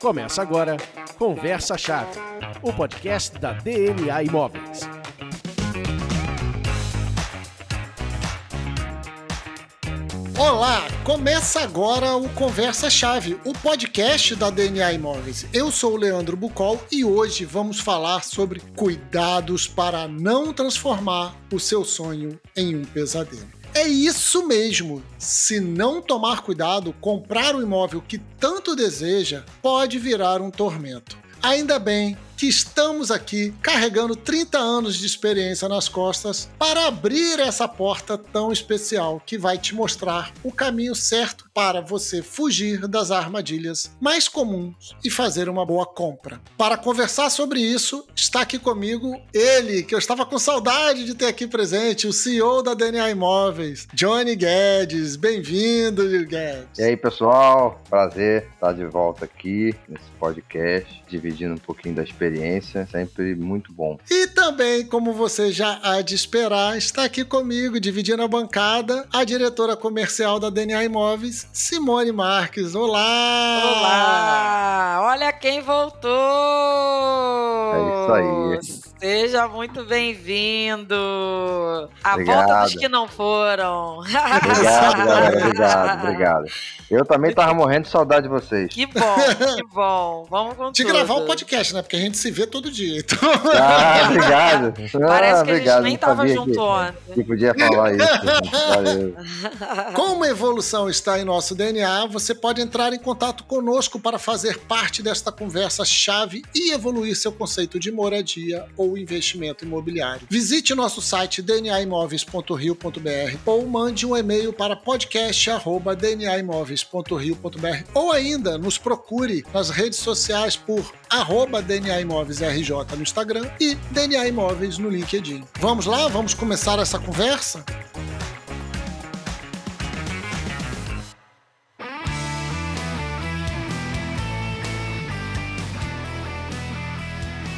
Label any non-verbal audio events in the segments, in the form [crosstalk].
Começa agora Conversa Chave, o podcast da DNA Imóveis. Olá, começa agora o Conversa Chave, o podcast da DNA Imóveis. Eu sou o Leandro Bucol e hoje vamos falar sobre cuidados para não transformar o seu sonho em um pesadelo. É isso mesmo. Se não tomar cuidado, comprar o imóvel que tanto deseja pode virar um tormento. Ainda bem que estamos aqui carregando 30 anos de experiência nas costas para abrir essa porta tão especial que vai te mostrar o caminho certo para você fugir das armadilhas mais comuns e fazer uma boa compra. Para conversar sobre isso, está aqui comigo ele, que eu estava com saudade de ter aqui presente, o CEO da DNA Imóveis, Johnny Guedes. Bem-vindo, Guedes. E aí, pessoal? Prazer estar de volta aqui nesse podcast, dividindo um pouquinho da experiência experiência, sempre muito bom. E também, como você já há de esperar, está aqui comigo, dividindo a bancada, a diretora comercial da DNA Imóveis, Simone Marques. Olá! Olá! Olha quem voltou! É isso aí. Seja muito bem-vindo! A volta dos que não foram. Obrigado, galera. Obrigado, obrigado. Eu também tava morrendo de saudade de vocês. Que bom, que bom. Vamos com De tudo. gravar o podcast, né? Porque a gente se vê todo dia. Então... Ah, obrigado. [laughs] Parece ah, que a obrigado. gente nem tava junto que, ontem. que podia falar isso. Valeu. [laughs] Como a evolução está em nosso DNA, você pode entrar em contato conosco para fazer parte desta conversa chave e evoluir seu conceito de moradia ou investimento imobiliário. Visite nosso site dnaimóveis.rio.br ou mande um e-mail para podcast@dnaimóveis.rio.br ou ainda nos procure nas redes sociais por arroba DNA Imóveis RJ no Instagram e DNA Imóveis no LinkedIn. Vamos lá? Vamos começar essa conversa?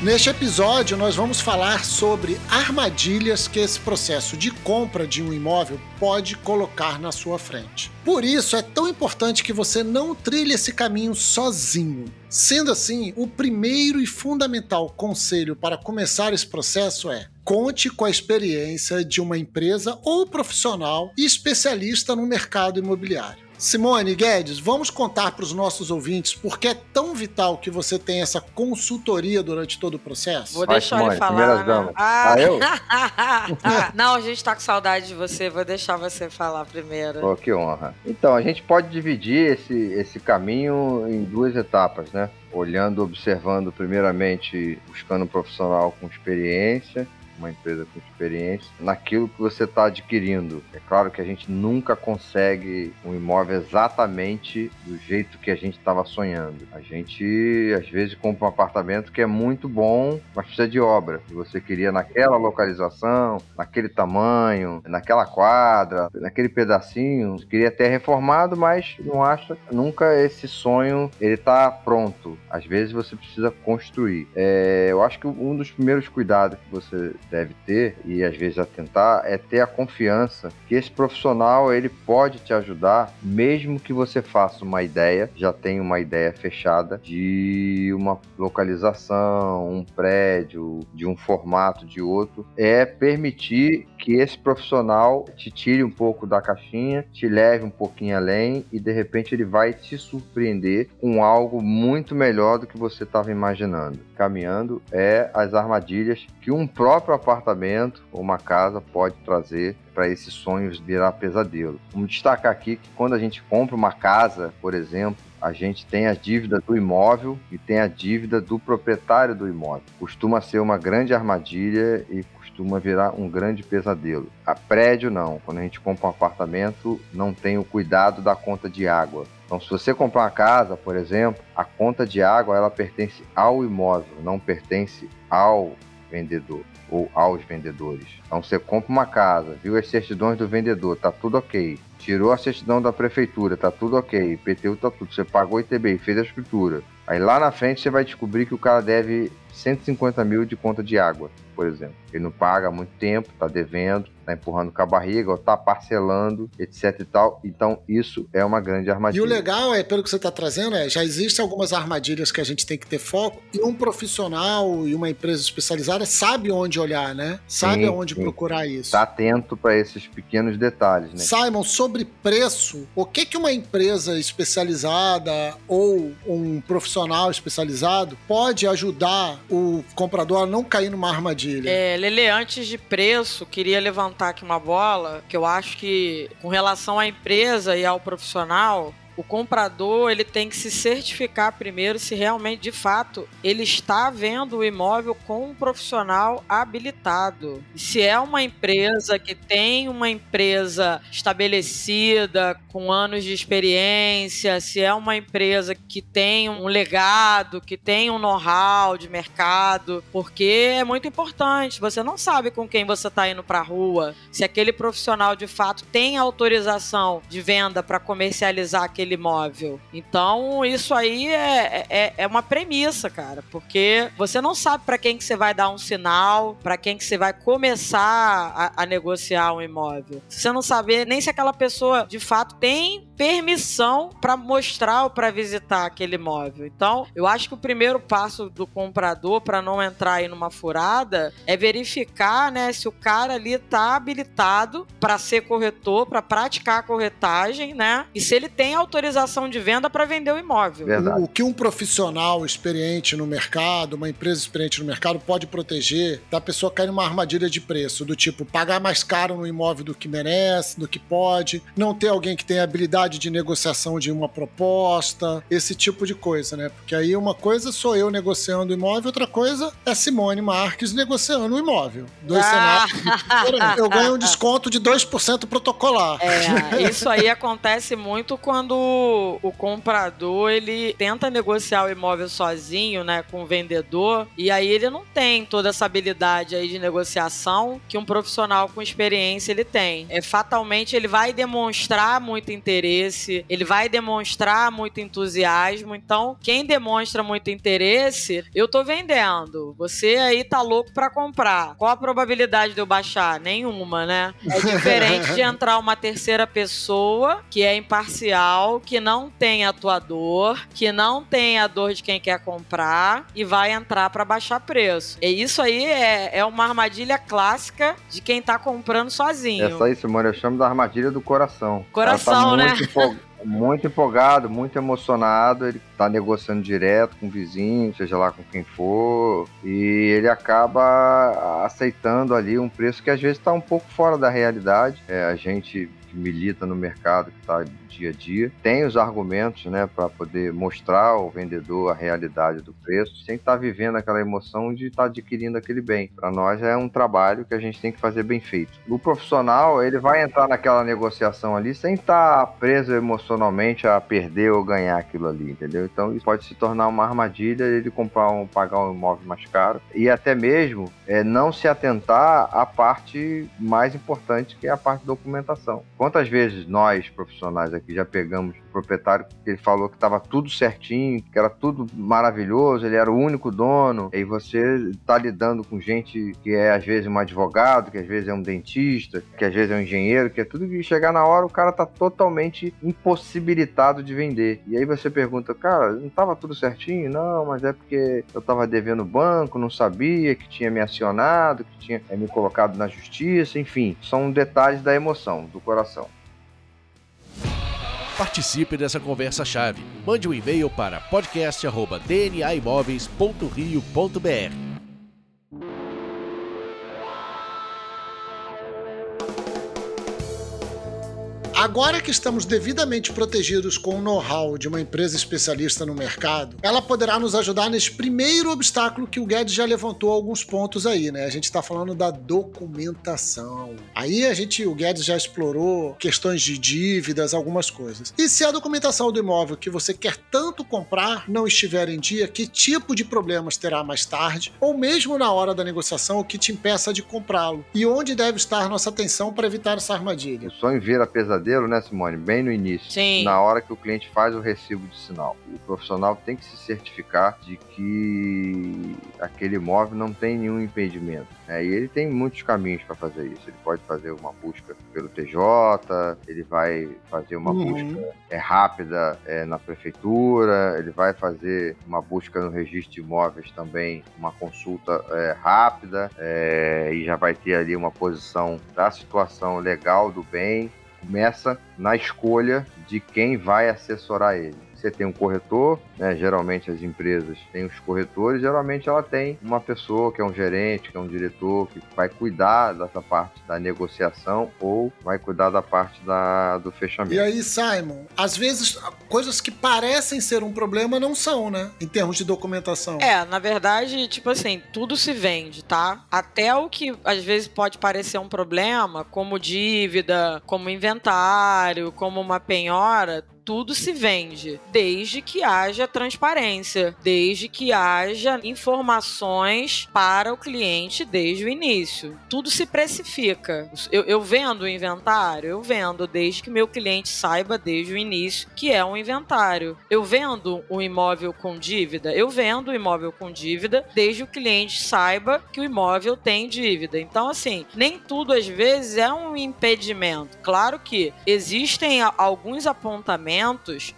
Neste episódio, nós vamos falar sobre armadilhas que esse processo de compra de um imóvel pode colocar na sua frente. Por isso, é tão importante que você não trilhe esse caminho sozinho. Sendo assim, o primeiro e fundamental conselho para começar esse processo é: conte com a experiência de uma empresa ou profissional especialista no mercado imobiliário. Simone Guedes, vamos contar para os nossos ouvintes por que é tão vital que você tenha essa consultoria durante todo o processo? Vou Vai, deixar Simone, ele falar. né? Ah, Ah, eu? [laughs] Não, a gente tá com saudade de você. Vou deixar você falar primeiro. Pô, que honra. Então, a gente pode dividir esse, esse caminho em duas etapas, né? Olhando, observando, primeiramente, buscando um profissional com experiência, uma empresa com experiência, naquilo que você está adquirindo. É claro que a gente nunca consegue um imóvel exatamente do jeito que a gente estava sonhando. A gente, às vezes, compra um apartamento que é muito bom, mas precisa de obra. Você queria naquela localização, naquele tamanho, naquela quadra, naquele pedacinho. Você queria ter reformado, mas não acha nunca esse sonho ele tá pronto. Às vezes você precisa construir. É, eu acho que um dos primeiros cuidados que você deve ter e às vezes atentar é ter a confiança que esse profissional ele pode te ajudar, mesmo que você faça uma ideia, já tenha uma ideia fechada de uma localização, um prédio, de um formato, de outro, é permitir que esse profissional te tire um pouco da caixinha, te leve um pouquinho além e de repente ele vai te surpreender com algo muito melhor do que você estava imaginando. Caminhando é as armadilhas que um próprio apartamento ou uma casa pode trazer para esses sonhos virar pesadelo. Vamos destacar aqui que quando a gente compra uma casa, por exemplo, a gente tem a dívida do imóvel e tem a dívida do proprietário do imóvel. Costuma ser uma grande armadilha e costuma virar um grande pesadelo. A prédio não. Quando a gente compra um apartamento, não tem o cuidado da conta de água. Então, se você comprar uma casa, por exemplo, a conta de água ela pertence ao imóvel, não pertence ao vendedor ou aos vendedores. Então você compra uma casa, viu as certidões do vendedor, tá tudo ok. Tirou a certidão da prefeitura, tá tudo ok. IPTU tá tudo. Você pagou ITBI, fez a escritura. Aí lá na frente você vai descobrir que o cara deve 150 mil de conta de água, por exemplo. Ele não paga há muito tempo, está devendo, está empurrando com a barriga, ou está parcelando, etc e tal. Então, isso é uma grande armadilha. E o legal é, pelo que você está trazendo, é já existem algumas armadilhas que a gente tem que ter foco, e um profissional e uma empresa especializada sabe onde olhar, né? Sabe sim, onde sim. procurar isso. Está atento para esses pequenos detalhes, né? Simon, sobre preço, o que, que uma empresa especializada ou um profissional especializado pode ajudar o comprador a não cair numa armadilha? É, Lele, antes de preço, queria levantar aqui uma bola que eu acho que, com relação à empresa e ao profissional, o comprador ele tem que se certificar primeiro se realmente, de fato, ele está vendo o imóvel com um profissional habilitado. Se é uma empresa que tem uma empresa estabelecida, com anos de experiência, se é uma empresa que tem um legado, que tem um know-how de mercado, porque é muito importante. Você não sabe com quem você está indo para a rua, se aquele profissional de fato tem autorização de venda para comercializar aquele aquele imóvel. Então, isso aí é, é, é uma premissa, cara, porque você não sabe para quem que você vai dar um sinal, para quem que você vai começar a, a negociar um imóvel. Você não sabe nem se aquela pessoa de fato tem permissão para mostrar ou para visitar aquele imóvel. Então, eu acho que o primeiro passo do comprador para não entrar aí numa furada é verificar, né, se o cara ali tá habilitado para ser corretor, para praticar a corretagem, né? E se ele tem autorização autorização de venda para vender o imóvel. Verdade. O que um profissional experiente no mercado, uma empresa experiente no mercado pode proteger da pessoa cair numa armadilha de preço, do tipo pagar mais caro no imóvel do que merece, do que pode, não ter alguém que tenha habilidade de negociação de uma proposta, esse tipo de coisa, né? Porque aí uma coisa sou eu negociando o imóvel, outra coisa é Simone Marques negociando o imóvel. Dois ah. cenários. Eu ganho um desconto de 2% protocolar. É, [laughs] isso aí acontece muito quando o comprador ele tenta negociar o imóvel sozinho, né, com o vendedor, e aí ele não tem toda essa habilidade aí de negociação que um profissional com experiência ele tem. É fatalmente ele vai demonstrar muito interesse, ele vai demonstrar muito entusiasmo. Então, quem demonstra muito interesse, eu tô vendendo. Você aí tá louco para comprar. Qual a probabilidade de eu baixar? Nenhuma, né? É diferente [laughs] de entrar uma terceira pessoa que é imparcial que não tem atuador, que não tem a dor de quem quer comprar e vai entrar para baixar preço. E isso aí é, é uma armadilha clássica de quem tá comprando sozinho. Essa aí, Simone, eu chamo da armadilha do coração. Coração, tá né? muito empolgado, muito emocionado. Ele tá negociando direto com o vizinho, seja lá com quem for, e ele acaba aceitando ali um preço que às vezes está um pouco fora da realidade. É, a gente milita no mercado, que está dia a dia, tem os argumentos né, para poder mostrar ao vendedor a realidade do preço, sem estar tá vivendo aquela emoção de estar tá adquirindo aquele bem. Para nós é um trabalho que a gente tem que fazer bem feito. O profissional, ele vai entrar naquela negociação ali sem estar tá preso emocionalmente a perder ou ganhar aquilo ali, entendeu? Então isso pode se tornar uma armadilha ele comprar um, pagar um imóvel mais caro e até mesmo é, não se atentar à parte mais importante que é a parte da documentação. Quantas vezes nós, profissionais aqui, já pegamos proprietário ele falou que estava tudo certinho, que era tudo maravilhoso, ele era o único dono, e você está lidando com gente que é às vezes um advogado, que às vezes é um dentista, que às vezes é um engenheiro, que é tudo que chegar na hora o cara está totalmente impossibilitado de vender. E aí você pergunta, cara, não estava tudo certinho? Não, mas é porque eu estava devendo banco, não sabia que tinha me acionado, que tinha me colocado na justiça, enfim, são detalhes da emoção, do coração Participe dessa conversa-chave. Mande um e-mail para podcast.dnaimóveis.rio.br. Agora que estamos devidamente protegidos com o know-how de uma empresa especialista no mercado, ela poderá nos ajudar nesse primeiro obstáculo que o Guedes já levantou alguns pontos aí, né? A gente está falando da documentação. Aí a gente, o Guedes já explorou questões de dívidas, algumas coisas. E se a documentação do imóvel que você quer tanto comprar não estiver em dia, que tipo de problemas terá mais tarde, ou mesmo na hora da negociação, o que te impeça de comprá-lo? E onde deve estar nossa atenção para evitar essa armadilha? O sonho vira pesadelo pesadelo, né, Simone? Bem no início. Sim. Na hora que o cliente faz o recibo de sinal. O profissional tem que se certificar de que aquele imóvel não tem nenhum impedimento. É, e ele tem muitos caminhos para fazer isso. Ele pode fazer uma busca pelo TJ, ele vai fazer uma Uhum. busca é, rápida é, na prefeitura, ele vai fazer uma busca no registro de imóveis também, uma consulta é, rápida, é, e já vai ter ali uma posição da situação legal do bem. Começa na escolha de quem vai assessorar ele. Você tem um corretor, né? Geralmente as empresas têm os corretores, geralmente ela tem uma pessoa que é um gerente, que é um diretor, que vai cuidar dessa parte da negociação ou vai cuidar da parte da, do fechamento. E aí, Simon, às vezes coisas que parecem ser um problema não são, né? Em termos de documentação. É, na verdade, tipo assim, tudo se vende, tá? Até o que às vezes pode parecer um problema, como dívida, como inventário, como uma penhora, tudo se vende, desde que haja transparência, desde que haja informações para o cliente desde o início. Tudo se precifica. Eu, eu vendo o inventário, eu vendo desde que meu cliente saiba desde o início que é um inventário. Eu vendo um imóvel com dívida, eu vendo o imóvel com dívida desde o cliente saiba que o imóvel tem dívida. Então, assim, nem tudo às vezes é um impedimento. Claro que existem alguns apontamentos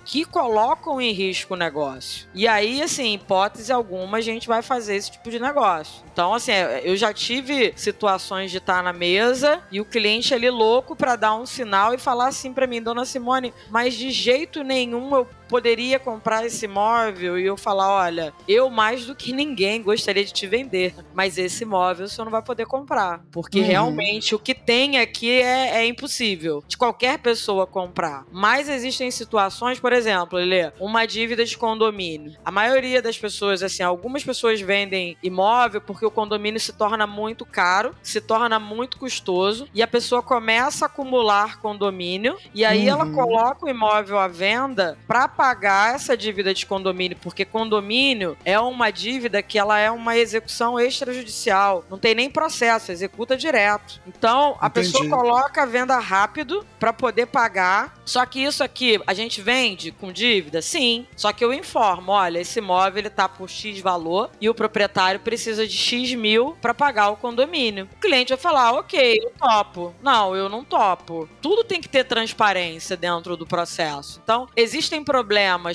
que colocam em risco o negócio. E aí, assim, hipótese alguma, a gente vai fazer esse tipo de negócio. Então, assim, eu já tive situações de estar na mesa e o cliente ali louco para dar um sinal e falar assim para mim, dona Simone, mas de jeito nenhum eu poderia comprar esse imóvel e eu falar, olha, eu mais do que ninguém gostaria de te vender, mas esse imóvel você não vai poder comprar, porque Uhum. realmente o que tem aqui é, é impossível de qualquer pessoa comprar. Mas existem situações, por exemplo, Lê, uma dívida de condomínio. A maioria das pessoas, assim, algumas pessoas vendem imóvel porque o condomínio se torna muito caro, se torna muito custoso e a pessoa começa a acumular condomínio e aí ela Uhum. coloca o imóvel à venda para pagar essa dívida de condomínio, porque condomínio é uma dívida que ela é uma execução extrajudicial, não tem nem processo, executa direto. Então, a Entendi. pessoa coloca a venda rápido para poder pagar. Só que isso aqui, a gente vende com dívida? Sim. Só que eu informo, olha, esse imóvel ele tá por X valor e o proprietário precisa de X mil para pagar o condomínio. O cliente vai falar, ok, eu topo. Não, eu não topo. Tudo tem que ter transparência dentro do processo. Então, existem problemas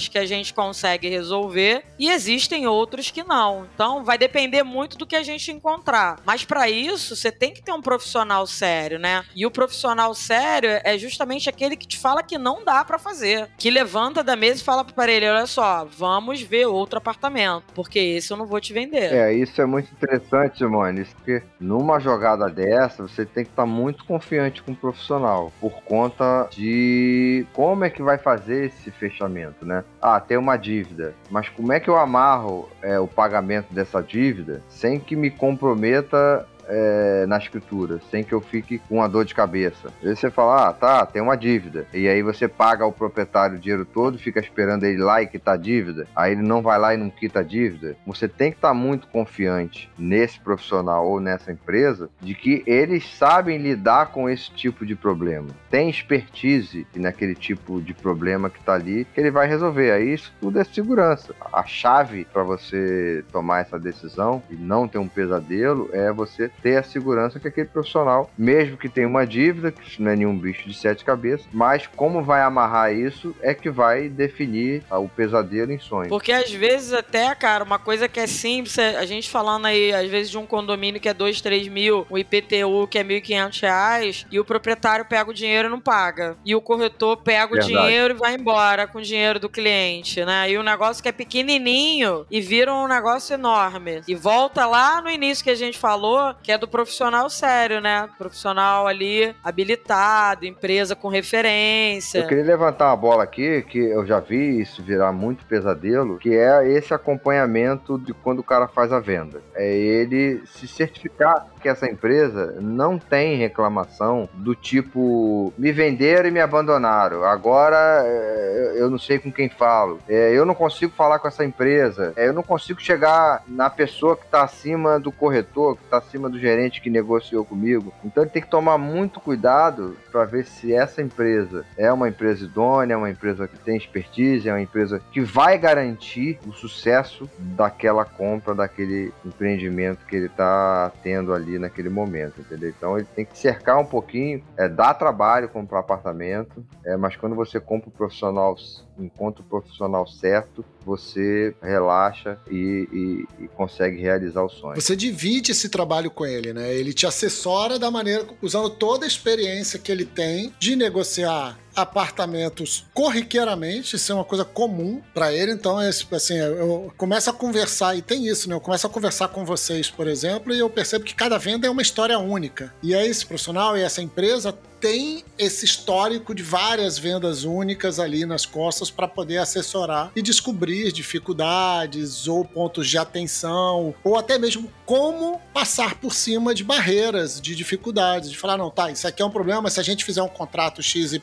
que a gente consegue resolver e existem outros que não. Então, vai depender muito do que a gente encontrar. Mas para isso, você tem que ter um profissional sério, né? E o profissional sério é justamente aquele que te fala que não dá para fazer, que levanta da mesa e fala para ele, olha só, vamos ver outro apartamento, porque esse eu não vou te vender. É, isso é muito interessante, Simone, isso porque numa jogada dessa você tem que estar muito confiante com o profissional, por conta de como é que vai fazer esse fechamento, né? Ah, tem uma dívida, mas como é que eu amarro é, o pagamento dessa dívida sem que me comprometa é, na escritura, sem que eu fique com uma dor de cabeça. Às vezes você fala, ah, tá, tem uma dívida. E aí você paga ao proprietário o dinheiro todo, fica esperando ele lá e quitar a dívida. Aí ele não vai lá e não quita a dívida. Você tem que estar muito confiante nesse profissional ou nessa empresa de que eles sabem lidar com esse tipo de problema. Tem expertise naquele tipo de problema que está ali que ele vai resolver. Aí isso tudo é segurança. A chave para você tomar essa decisão e não ter um pesadelo é você ter a segurança que aquele profissional, mesmo que tenha uma dívida, que isso não é nenhum bicho de sete cabeças, mas como vai amarrar isso é que vai definir ah, o pesadelo em sonhos. Porque às vezes até, cara, uma coisa que é simples, é a gente falando aí, às vezes, de um condomínio que é 2, 3 mil, um IPTU que é 1.500 reais, e o proprietário pega o dinheiro e não paga. E o corretor pega o Verdade. dinheiro e vai embora com o dinheiro do cliente, né? E o negócio que é pequenininho e vira um negócio enorme. E volta lá no início que a gente falou, que é do profissional sério, né? Profissional ali habilitado, empresa com referência. Eu queria levantar uma bola aqui, que eu já vi isso virar muito pesadelo, que é esse acompanhamento de quando o cara faz a venda. É ele se certificar que essa empresa não tem reclamação do tipo me venderam e me abandonaram. Agora é, eu não sei com quem falo. É, eu não consigo falar com essa empresa. É, eu não consigo chegar na pessoa que está acima do corretor, que está acima do do gerente que negociou comigo. Então ele tem que tomar muito cuidado para ver se essa empresa é uma empresa idônea, é uma empresa que tem expertise, é uma empresa que vai garantir o sucesso daquela compra, daquele empreendimento que ele está tendo ali naquele momento, entendeu? Então ele tem que cercar um pouquinho, é, dá trabalho comprar apartamento, é, mas quando você compra o profissional encontra o profissional certo, você relaxa e, e, e, consegue realizar o sonho. Você divide esse trabalho com ele, né? Ele te assessora da maneira, usando toda a experiência que ele tem de negociar apartamentos corriqueiramente, isso é uma coisa comum para ele, então é assim, eu começo a conversar, e tem isso, né? Eu começo a conversar com vocês, por exemplo, e eu percebo que cada venda é uma história única. E aí esse profissional e essa empresa tem esse histórico de várias vendas únicas ali nas costas para poder assessorar e descobrir dificuldades ou pontos de atenção, ou até mesmo como passar por cima de barreiras, de dificuldades, de falar, não, tá, isso aqui é um problema, se a gente fizer um contrato XYZ,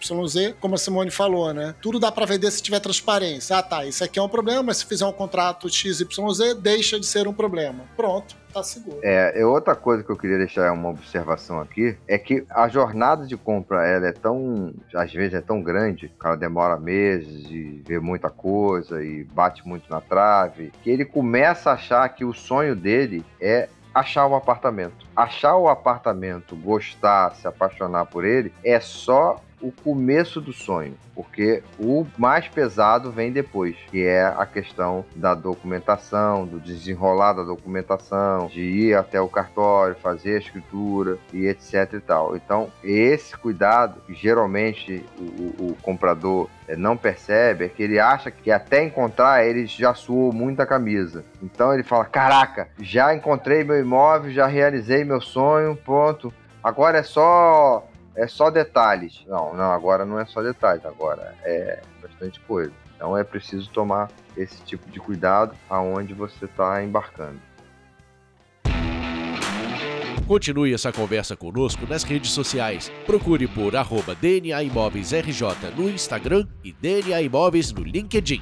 como a Simone falou, né? Tudo dá para vender se tiver transparência. Ah, tá, isso aqui é um problema, se fizer um contrato XYZ, deixa de ser um problema. Pronto tá seguro. É, é, outra coisa que eu queria deixar uma observação aqui é que a jornada de compra ela é tão, às vezes é tão grande, ela demora meses e vê muita coisa e bate muito na trave, que ele começa a achar que o sonho dele é achar um apartamento. Achar o apartamento, gostar, se apaixonar por ele, é só o começo do sonho, porque o mais pesado vem depois, que é a questão da documentação, do desenrolar da documentação, de ir até o cartório, fazer a escritura e etc e tal. Então, esse cuidado que geralmente o, o comprador eh, não percebe é que ele acha que até encontrar ele já suou muita camisa. Então ele fala: Caraca, já encontrei meu imóvel, já realizei meu sonho, pronto. Agora é só é só detalhes. Não, não, agora não é só detalhes, agora é bastante coisa. Então é preciso tomar esse tipo de cuidado aonde você está embarcando. Continue essa conversa conosco nas redes sociais. Procure por arroba DNA Imóveis RJ no Instagram e DNA Imóveis no LinkedIn.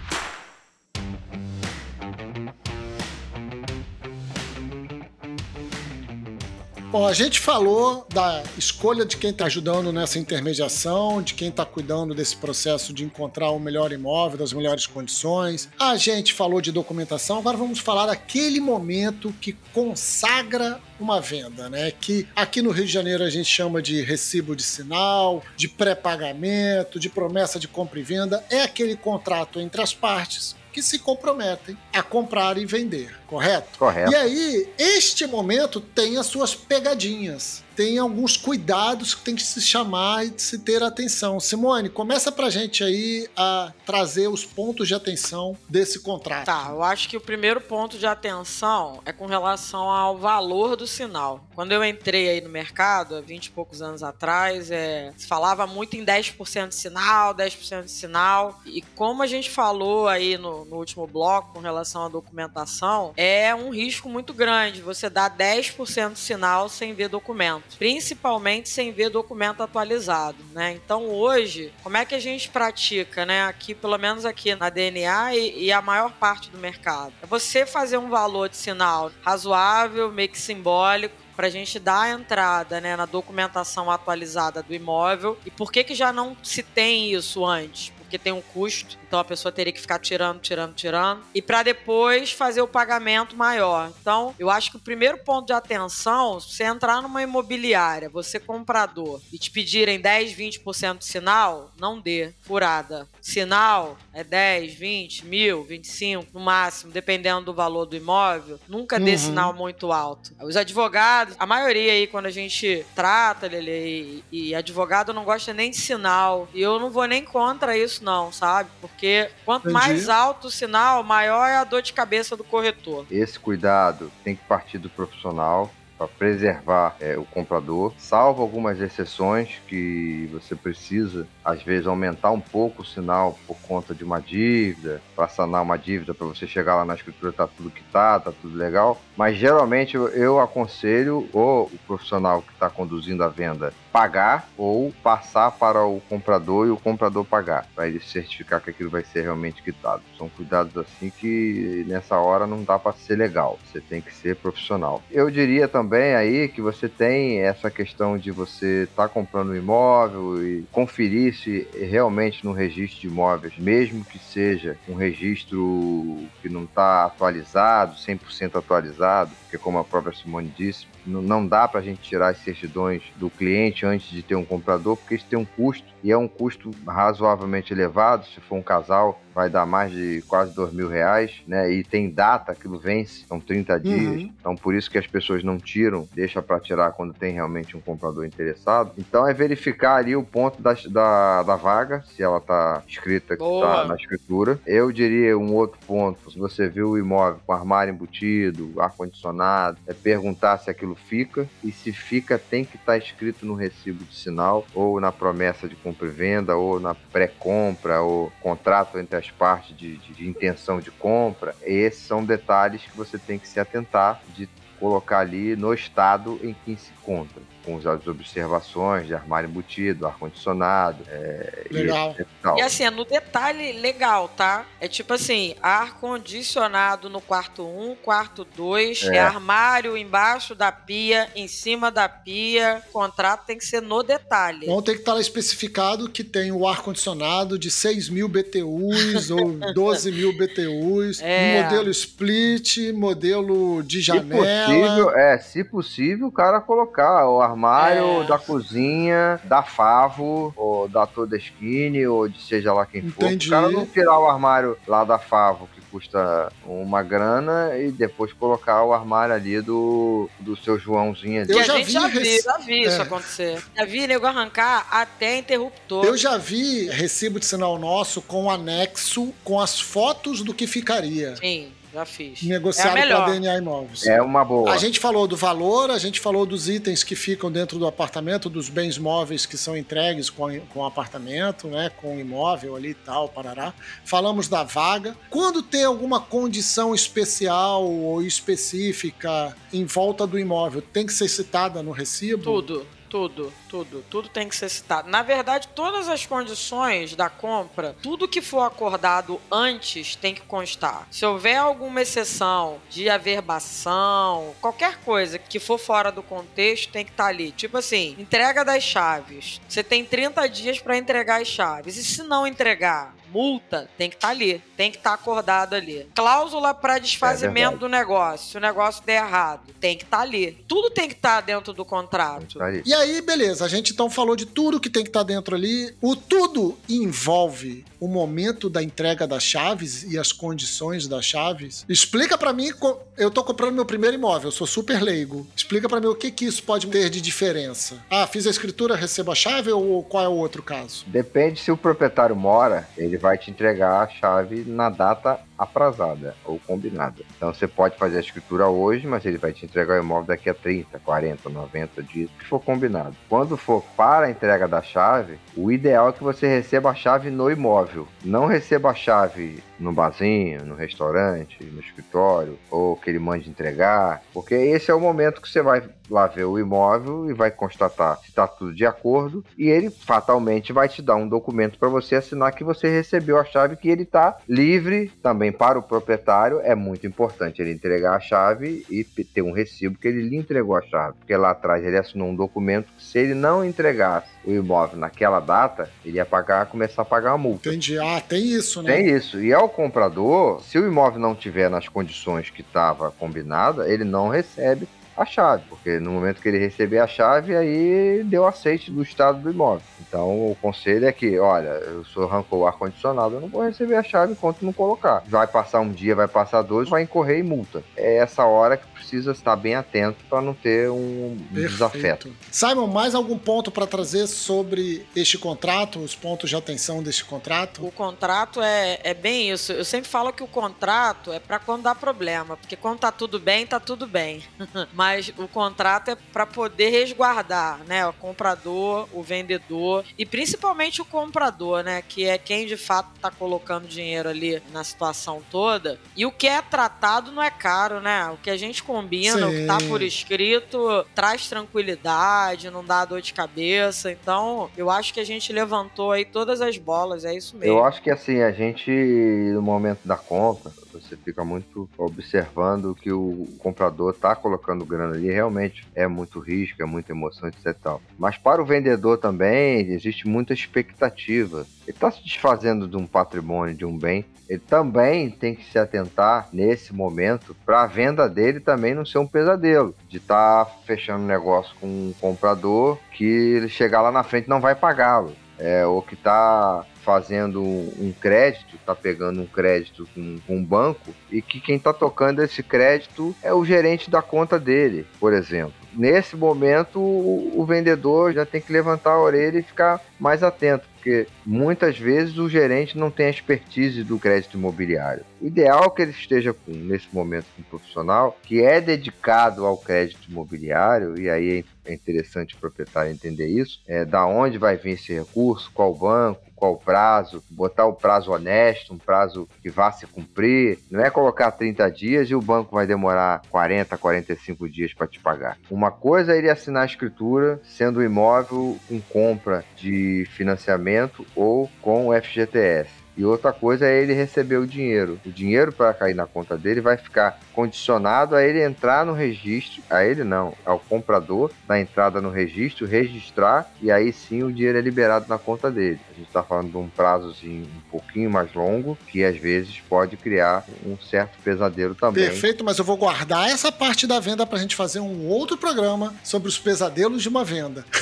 Bom, a gente falou da escolha de quem está ajudando nessa intermediação, de quem está cuidando desse processo de encontrar o melhor imóvel, das melhores condições. A gente falou de documentação, agora vamos falar daquele momento que consagra uma venda, né? Que aqui no Rio de Janeiro a gente chama de recibo de sinal, de pré-pagamento, de promessa de compra e venda. É aquele contrato entre as partes que se comprometem a comprar e vender, correto? Correto. E aí, este momento tem as suas pegadinhas tem alguns cuidados que tem que se chamar e de se ter atenção. Simone, começa pra gente aí a trazer os pontos de atenção desse contrato. Tá, eu acho que o primeiro ponto de atenção é com relação ao valor do sinal. Quando eu entrei aí no mercado, há 20 e poucos anos atrás, é, se falava muito em 10% de sinal, 10% de sinal. E como a gente falou aí no, no último bloco com relação à documentação, é um risco muito grande você dar 10% de sinal sem ver documento principalmente sem ver documento atualizado, né? Então hoje, como é que a gente pratica, né? Aqui, pelo menos aqui na DNA e, e a maior parte do mercado, é você fazer um valor de sinal razoável, meio que simbólico, para a gente dar a entrada né, na documentação atualizada do imóvel. E por que, que já não se tem isso antes? Porque tem um custo então a pessoa teria que ficar tirando, tirando, tirando. E para depois fazer o pagamento maior. Então, eu acho que o primeiro ponto de atenção, se você entrar numa imobiliária, você comprador, e te pedirem 10, 20% de sinal, não dê. Furada. Sinal é 10, 20, mil, 25, no máximo, dependendo do valor do imóvel. Nunca dê uhum. sinal muito alto. Os advogados, a maioria aí, quando a gente trata, Lele, e, e advogado não gosta nem de sinal. E eu não vou nem contra isso, não, sabe? Porque porque quanto Entendi. mais alto o sinal, maior é a dor de cabeça do corretor. Esse cuidado tem que partir do profissional para preservar é, o comprador, salvo algumas exceções que você precisa, às vezes, aumentar um pouco o sinal por conta de uma dívida, para sanar uma dívida, para você chegar lá na escritura, tá tudo quitado, tá tudo legal. Mas geralmente eu aconselho ou o profissional que está conduzindo a venda pagar ou passar para o comprador e o comprador pagar, para ele certificar que aquilo vai ser realmente quitado. São cuidados assim que nessa hora não dá para ser legal, você tem que ser profissional. Eu diria também aí que você tem essa questão de você estar tá comprando um imóvel e conferir se realmente no registro de imóveis, mesmo que seja um registro que não está atualizado, 100% atualizado, porque como a própria Simone disse, não dá para a gente tirar as certidões do cliente antes de ter um comprador, porque isso tem um custo e é um custo razoavelmente elevado. Se for um casal, vai dar mais de quase dois mil reais, né? E tem data, aquilo vence, são 30 uhum. dias. Então, por isso que as pessoas não tiram, deixa para tirar quando tem realmente um comprador interessado. Então, é verificar ali o ponto da, da, da vaga, se ela tá escrita tá na escritura. Eu diria um outro ponto, se você viu o imóvel com armário embutido, ar-condicionado, é perguntar se aquilo fica e se fica, tem que estar tá escrito no recibo de sinal ou na promessa de compra e venda ou na pré-compra ou contrato entre as partes de, de, de intenção de compra. Esses são detalhes que você tem que se atentar de colocar ali no estado em que se encontra com as observações de armário embutido, ar-condicionado. É, legal. E, e, assim, é no detalhe legal, tá? É tipo assim, ar-condicionado no quarto 1, um, quarto 2, é. é. armário embaixo da pia, em cima da pia. O contrato tem que ser no detalhe. Então tem que estar lá especificado que tem o ar-condicionado de 6 mil BTUs ou [laughs] 12 mil BTUs, é. modelo split, modelo de janela. Se possível, é, se possível, o cara colocar o armário é. da cozinha, da Favo, ou da Todeskine, ou de seja lá quem for. Entendi. O cara não tirar o armário lá da Favo, que custa uma grana, e depois colocar o armário ali do, do seu Joãozinho ali. Eu já vi, já vi, já vi é. isso acontecer. Já vi nego arrancar até interruptor. Eu já vi recibo de sinal nosso com anexo com as fotos do que ficaria. Sim já fiz. Negociado é a DNA Imóveis. É uma boa. A gente falou do valor, a gente falou dos itens que ficam dentro do apartamento, dos bens móveis que são entregues com, com o apartamento, né, com o imóvel ali e tal, parará. Falamos da vaga. Quando tem alguma condição especial ou específica em volta do imóvel, tem que ser citada no recibo? Tudo. Tudo, tudo, tudo tem que ser citado. Na verdade, todas as condições da compra, tudo que for acordado antes tem que constar. Se houver alguma exceção de averbação, qualquer coisa que for fora do contexto tem que estar tá ali. Tipo assim, entrega das chaves. Você tem 30 dias para entregar as chaves. E se não entregar, multa tem que estar tá ali, tem que estar tá acordado ali. Cláusula para desfazimento é do negócio, se o negócio der errado, tem que estar tá ali. Tudo tem que estar tá dentro do contrato. Tá e aí, beleza, a gente então falou de tudo que tem que estar tá dentro ali. O tudo envolve o momento da entrega das chaves e as condições das chaves. Explica para mim, eu tô comprando meu primeiro imóvel, sou super leigo. Explica para mim o que que isso pode ter de diferença. Ah, fiz a escritura, recebo a chave ou qual é o outro caso? Depende se o proprietário mora, ele vai te entregar a chave na data aprazada ou combinada. Então você pode fazer a escritura hoje, mas ele vai te entregar o imóvel daqui a 30, 40, 90 dias, que for combinado. Quando for para a entrega da chave, o ideal é que você receba a chave no imóvel. Não receba a chave no barzinho, no restaurante, no escritório, ou que ele mande entregar, porque esse é o momento que você vai lá ver o imóvel e vai constatar se está tudo de acordo. E ele fatalmente vai te dar um documento para você assinar que você recebeu a chave que ele está livre também para o proprietário. É muito importante ele entregar a chave e ter um recibo que ele lhe entregou a chave. Porque lá atrás ele assinou um documento que se ele não entregasse o imóvel naquela data ele ia pagar começar a pagar a multa. Entendi. Ah tem isso né? Tem isso. E ao comprador se o imóvel não tiver nas condições que estava combinada ele não recebe a chave, porque no momento que ele receber a chave, aí deu aceite do estado do imóvel. Então o conselho é que, olha, o senhor arrancou o ar-condicionado, eu não vou receber a chave enquanto não colocar. Vai passar um dia, vai passar dois, vai incorrer em multa. É essa hora que precisa estar bem atento para não ter um Perfeito. desafeto. Simon, mais algum ponto para trazer sobre este contrato, os pontos de atenção deste contrato? O contrato é, é bem isso. Eu sempre falo que o contrato é para quando dá problema, porque quando tá tudo bem, tá tudo bem. [laughs] Mas o contrato é para poder resguardar, né, o comprador, o vendedor e principalmente o comprador, né, que é quem de fato está colocando dinheiro ali na situação toda. E o que é tratado não é caro, né? O que a gente combina, Sim. o que tá por escrito, traz tranquilidade, não dá dor de cabeça. Então, eu acho que a gente levantou aí todas as bolas, é isso mesmo. Eu acho que assim, a gente, no momento da compra, você fica muito observando que o comprador está colocando grana ali, realmente é muito risco, é muita emoção, etc. Mas para o vendedor também existe muita expectativa. Ele está se desfazendo de um patrimônio, de um bem. Ele também tem que se atentar nesse momento para a venda dele também não ser um pesadelo, de estar tá fechando negócio com um comprador que ele chegar lá na frente não vai pagá-lo. É, ou que está fazendo um crédito, está pegando um crédito com, com um banco e que quem está tocando esse crédito é o gerente da conta dele, por exemplo. Nesse momento, o, o vendedor já tem que levantar a orelha e ficar mais atento, porque muitas vezes o gerente não tem a expertise do crédito imobiliário. O ideal é que ele esteja com, nesse momento com um profissional que é dedicado ao crédito imobiliário, e aí é interessante o proprietário entender isso, é da onde vai vir esse recurso, qual banco, qual prazo, botar o prazo honesto, um prazo que vá se cumprir. Não é colocar 30 dias e o banco vai demorar 40, 45 dias para te pagar. Uma coisa é ele assinar a escritura, sendo o imóvel com compra de financiamento ou com o FGTS. E outra coisa é ele receber o dinheiro. O dinheiro para cair na conta dele vai ficar condicionado a ele entrar no registro, a ele não, ao comprador, na entrada no registro, registrar e aí sim o dinheiro é liberado na conta dele. A gente está falando de um prazozinho um pouquinho mais longo que às vezes pode criar um certo pesadelo também. Perfeito, mas eu vou guardar essa parte da venda para a gente fazer um outro programa sobre os pesadelos de uma venda. [laughs]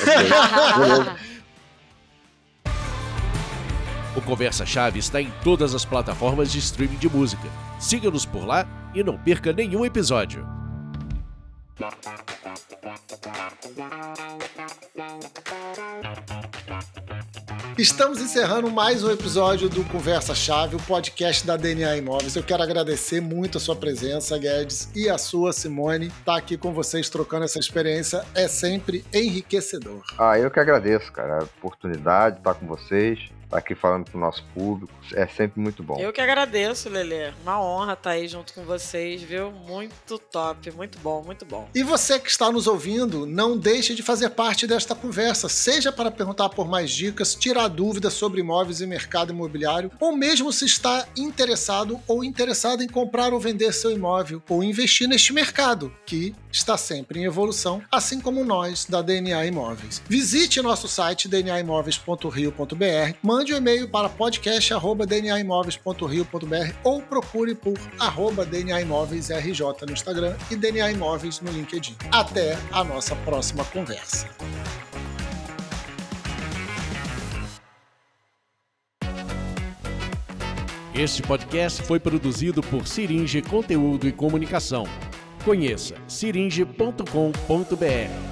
Okay. O Conversa Chave está em todas as plataformas de streaming de música. Siga-nos por lá e não perca nenhum episódio. Estamos encerrando mais um episódio do Conversa Chave, o podcast da DNA Imóveis. Eu quero agradecer muito a sua presença, Guedes, e a sua, Simone. Estar tá aqui com vocês trocando essa experiência é sempre enriquecedor. Ah, eu que agradeço, cara, a oportunidade de estar com vocês aqui falando pro nosso público. É sempre muito bom. Eu que agradeço, Lelê. Uma honra estar tá aí junto com vocês, viu? Muito top, muito bom, muito bom. E você que está nos ouvindo, não deixe de fazer parte desta conversa, seja para perguntar por mais dicas, tirar dúvidas sobre imóveis e mercado imobiliário, ou mesmo se está interessado ou interessado em comprar ou vender seu imóvel, ou investir neste mercado, que está sempre em evolução, assim como nós da DNA Imóveis. Visite nosso site dnaimóveis.rio.br, mande um e-mail para podcast@dnaimóveis.rio.br ou procure por arroba DNA Imóveis RJ no Instagram e DNA Imóveis no LinkedIn. Até a nossa próxima conversa. Este podcast foi produzido por Siringe Conteúdo e Comunicação. Conheça siringe.com.br.